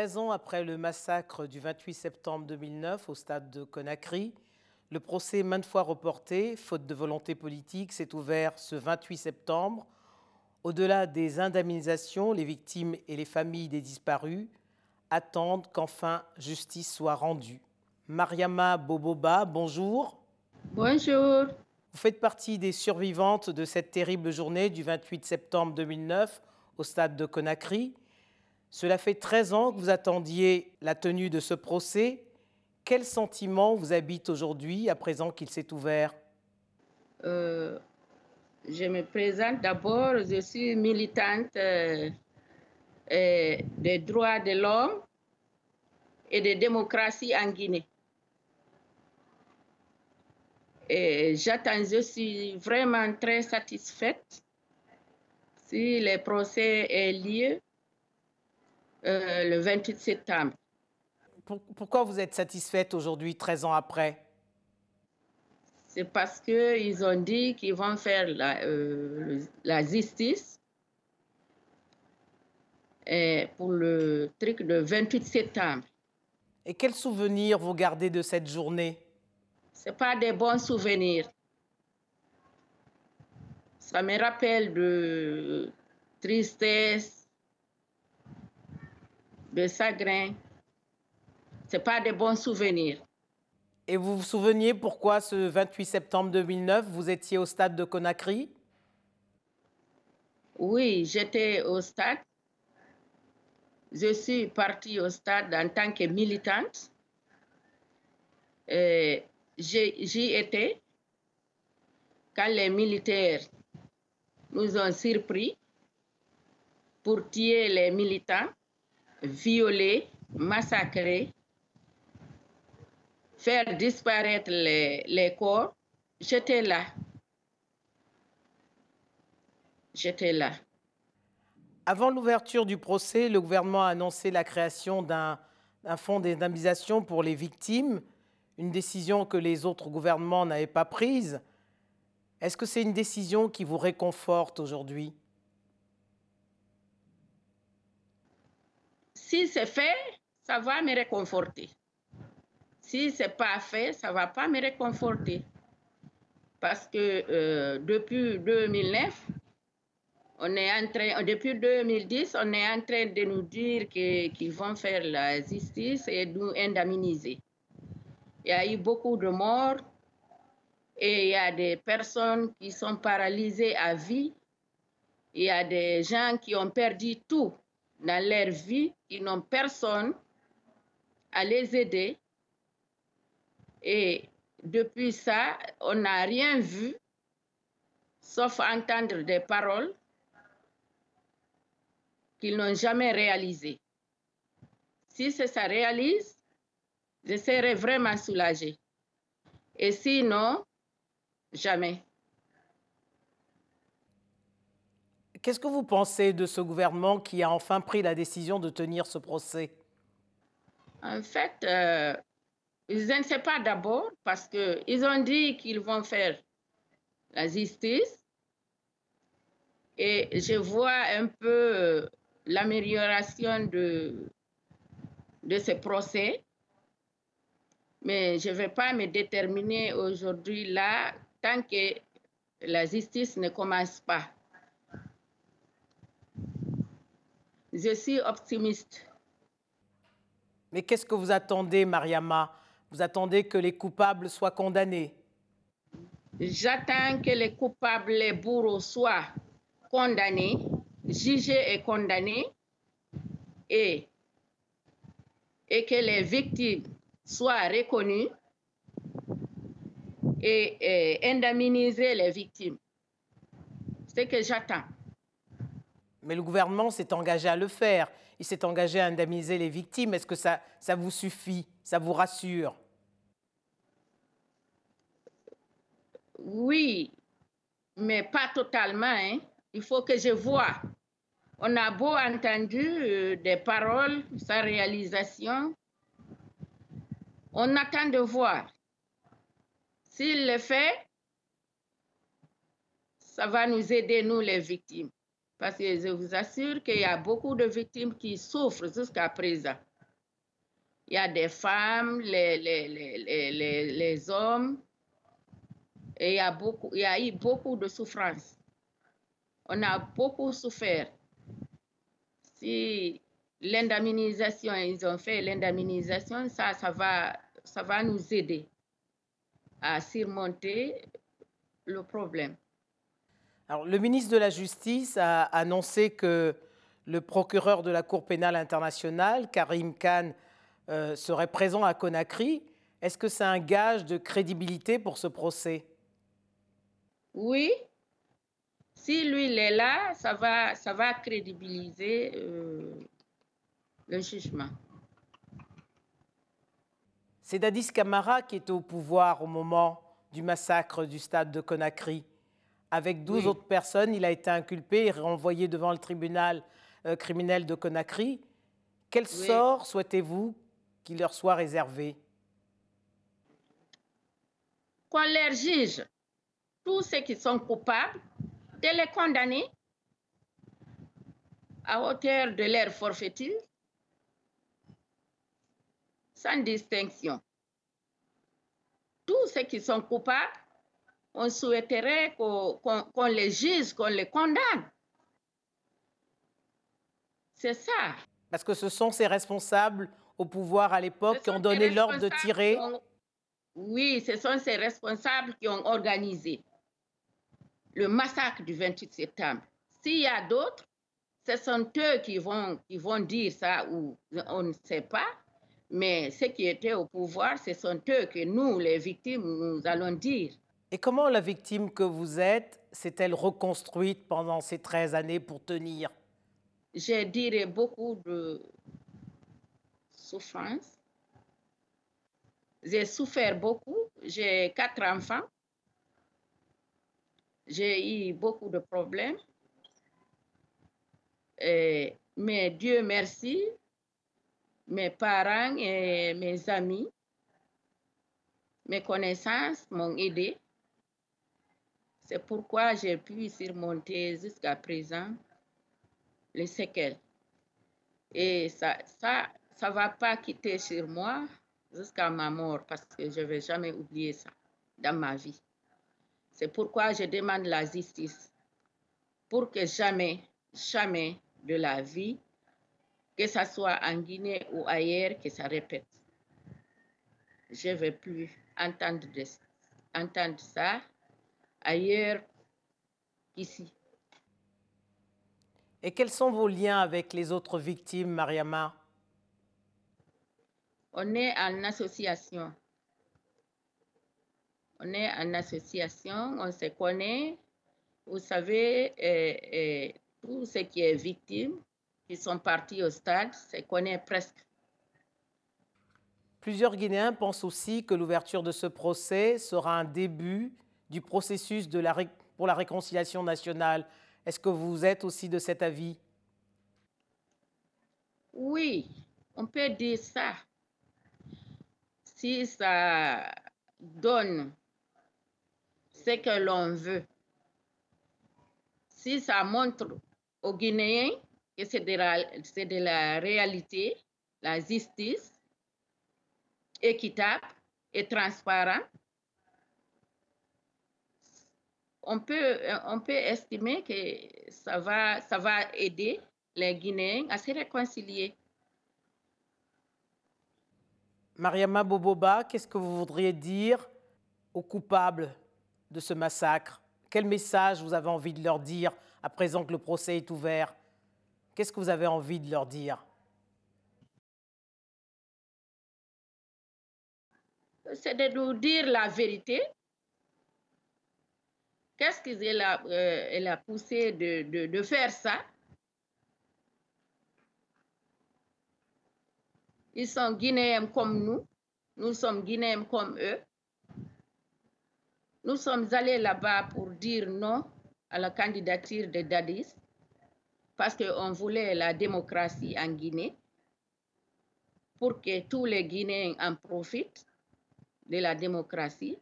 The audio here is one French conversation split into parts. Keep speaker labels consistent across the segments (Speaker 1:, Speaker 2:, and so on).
Speaker 1: 13 ans après le massacre du 28 septembre 2009 au stade de Conakry, le procès maintes fois reporté, faute de volonté politique, s'est ouvert ce 28 septembre. Au-delà des indemnisations, les victimes et les familles des disparus attendent qu'enfin justice soit rendue. Mariama Boboba, bonjour.
Speaker 2: Bonjour.
Speaker 1: Vous faites partie des survivantes de cette terrible journée du 28 septembre 2009 au stade de Conakry. Cela fait 13 ans que vous attendiez la tenue de ce procès. Quel sentiment vous habite aujourd'hui à présent qu'il s'est ouvert?
Speaker 2: Euh, Je me présente d'abord, je suis militante euh, des droits de l'homme et de démocratie en Guinée. Et j'attends, je suis vraiment très satisfaite si le procès est lieu euh, le 28 septembre.
Speaker 1: Pourquoi vous êtes satisfaite aujourd'hui, 13 ans après?
Speaker 2: C'est parce qu'ils ont dit qu'ils vont faire la, euh, la justice et pour le truc de 28 septembre.
Speaker 1: Et quels souvenirs vous gardez de cette journée?
Speaker 2: Ce pas des bons souvenirs. Ça me rappelle de tristesse, de chagrin. Ce pas de bons souvenirs.
Speaker 1: Et vous vous souveniez pourquoi ce 28 septembre 2009, vous étiez au stade de Conakry?
Speaker 2: Oui, j'étais au stade. Je suis partie au stade en tant que militante. J'y étais quand les militaires nous ont surpris pour tuer les militants violer, massacrer, faire disparaître les, les corps. J'étais là. J'étais là.
Speaker 1: Avant l'ouverture du procès, le gouvernement a annoncé la création d'un fonds d'indemnisation pour les victimes, une décision que les autres gouvernements n'avaient pas prise. Est-ce que c'est une décision qui vous réconforte aujourd'hui?
Speaker 2: Si c'est fait, ça va me réconforter. Si ce n'est pas fait, ça va pas me réconforter. Parce que euh, depuis 2009, on est en train, depuis 2010, on est en train de nous dire qu'ils vont faire la justice et nous indemniser. Il y a eu beaucoup de morts et il y a des personnes qui sont paralysées à vie. Il y a des gens qui ont perdu tout dans leur vie, ils n'ont personne à les aider. Et depuis ça, on n'a rien vu, sauf entendre des paroles qu'ils n'ont jamais réalisées. Si ça réalise, je serai vraiment soulagée. Et sinon, jamais.
Speaker 1: Qu'est-ce que vous pensez de ce gouvernement qui a enfin pris la décision de tenir ce procès?
Speaker 2: En fait, euh, je ne sais pas d'abord parce qu'ils ont dit qu'ils vont faire la justice et je vois un peu euh, l'amélioration de, de ce procès. Mais je ne vais pas me déterminer aujourd'hui là tant que la justice ne commence pas. Je suis optimiste.
Speaker 1: Mais qu'est-ce que vous attendez, Mariama? Vous attendez que les coupables soient condamnés?
Speaker 2: J'attends que les coupables, les bourreaux soient condamnés, jugés et condamnés, et, et que les victimes soient reconnues et, et indemniser les victimes. C'est ce que j'attends.
Speaker 1: Mais le gouvernement s'est engagé à le faire. Il s'est engagé à indemniser les victimes. Est-ce que ça, vous suffit? Ça vous rassure?
Speaker 2: Oui, mais pas totalement. Hein. Il faut que je vois. On a beau entendu euh, des paroles, sa réalisation. On attend de voir. S'il le fait, ça va nous aider, nous les victimes. Parce que je vous assure qu'il y a beaucoup de victimes qui souffrent jusqu'à présent. Il y a des femmes, les, les, les, les hommes, et il y, a beaucoup, il y a eu beaucoup de souffrance. On a beaucoup souffert. Si l'indemnisation, ils ont fait l'indemnisation, ça, ça va, ça va nous aider à surmonter le problème.
Speaker 1: Alors, le ministre de la Justice a annoncé que le procureur de la Cour pénale internationale, Karim Khan, euh, serait présent à Conakry. Est-ce que c'est un gage de crédibilité pour ce procès?
Speaker 2: Oui. Si lui est là, ça va, ça va crédibiliser euh, le jugement.
Speaker 1: C'est Dadis Camara qui était au pouvoir au moment du massacre du stade de Conakry. Avec 12 autres personnes, il a été inculpé et renvoyé devant le tribunal euh, criminel de Conakry. Quel sort souhaitez-vous qu'il leur soit réservé?
Speaker 2: Qu'on leur juge tous ceux qui sont coupables, de les condamner à hauteur de leur forfaiture sans distinction. Tous ceux qui sont coupables, on souhaiterait qu'on les juge, qu'on les condamne. C'est ça.
Speaker 1: Parce que ce sont ces responsables au pouvoir à l'époque qui ont donné l'ordre de tirer.
Speaker 2: Oui, ce sont ces responsables qui ont organisé le massacre du 28 septembre. S'il y a d'autres, ce sont eux qui vont, qui vont dire ça ou on ne sait pas. Mais ceux qui étaient au pouvoir, ce sont eux que nous, les victimes, nous allons dire.
Speaker 1: Et comment la victime que vous êtes s'est-elle reconstruite pendant ces 13 années pour tenir?
Speaker 2: Je dirais beaucoup de souffrance. J'ai souffert beaucoup. J'ai quatre enfants. J'ai eu beaucoup de problèmes. mais Dieu merci, mes parents et mes amis, mes connaissances m'ont aidé. C'est pourquoi j'ai pu surmonter jusqu'à présent les séquelles. Et ça, ça, ça va pas quitter sur moi jusqu'à ma mort parce que je vais jamais oublier ça dans ma vie. C'est pourquoi je demande la justice pour que jamais, jamais de la vie que ce soit en Guinée ou ailleurs, que ça répète. Je veux plus entendre, entendre ça ailleurs qu'ici.
Speaker 1: Et quels sont vos liens avec les autres victimes, Mariama?
Speaker 2: On est en association. On est en association, on se connaît. Vous savez, euh, euh, tout ce qui est victime, qui sont partis au stade se connaît presque.
Speaker 1: Plusieurs Guinéens pensent aussi que l'ouverture de ce procès sera un début du processus pour la réconciliation nationale. Est-ce que vous êtes aussi de cet avis?
Speaker 2: Oui, on peut dire ça. Si ça donne ce que l'on veut, si ça montre aux Guinéens c'est de, de la réalité, la justice équitable et transparente. On peut, on peut estimer que ça va, ça va aider les Guinéens à se réconcilier.
Speaker 1: Mariama Boboba, qu'est-ce que vous voudriez dire aux coupables de ce massacre? Quel message vous avez envie de leur dire à présent que le procès est ouvert? Qu'est-ce que vous avez envie de leur dire?
Speaker 2: C'est de nous dire la vérité. Qu'est-ce qui a, euh, a poussé de, de faire ça? Ils sont Guinéens comme nous. Nous sommes Guinéens comme eux. Nous sommes allés là-bas pour dire non à la candidature de Dadis parce qu'on voulait la démocratie en Guinée pour que tous les Guinéens en profitent de la démocratie.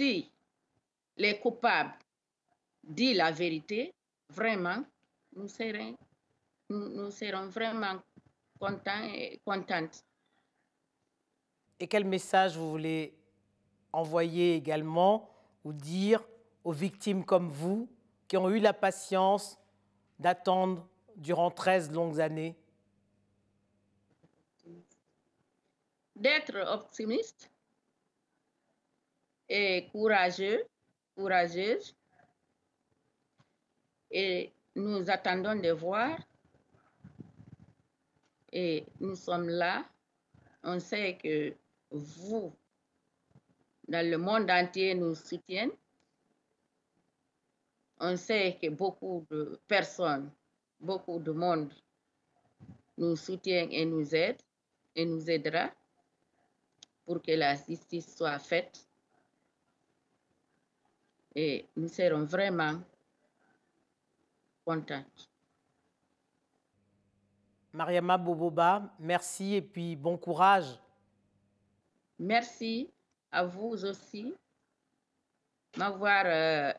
Speaker 2: Si les coupables disent la vérité, vraiment, nous serons, nous, serons vraiment content et contente.
Speaker 1: Et quel message vous voulez envoyer également ou dire aux victimes comme vous qui ont eu la patience d'attendre durant 13 longues années?
Speaker 2: D'être optimiste et courageux, courageuse. Et nous attendons de voir. Et nous sommes là. On sait que vous, dans le monde entier, nous soutiennent. On sait que beaucoup de personnes, beaucoup de monde nous soutiennent et nous aident et nous aidera pour que la justice soit faite. Et nous serons vraiment contents.
Speaker 1: Mariama Boboba, merci et puis bon courage.
Speaker 2: Merci à vous aussi m'avoir euh,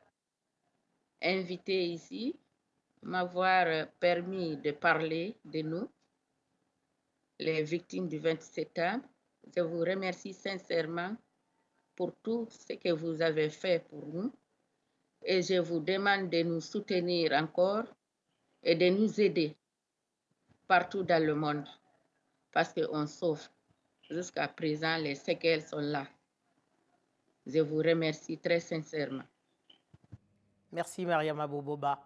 Speaker 2: invité ici, m'avoir euh, permis de parler de nous, les victimes du 27 septembre. Je vous remercie sincèrement pour tout ce que vous avez fait pour nous et je vous demande de nous soutenir encore et de nous aider partout dans le monde parce qu'on sauve. Jusqu'à présent, les séquelles sont là. Je vous remercie très sincèrement.
Speaker 1: Merci Mariama Boboba.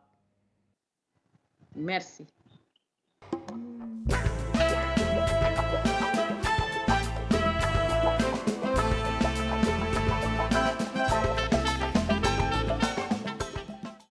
Speaker 2: Merci.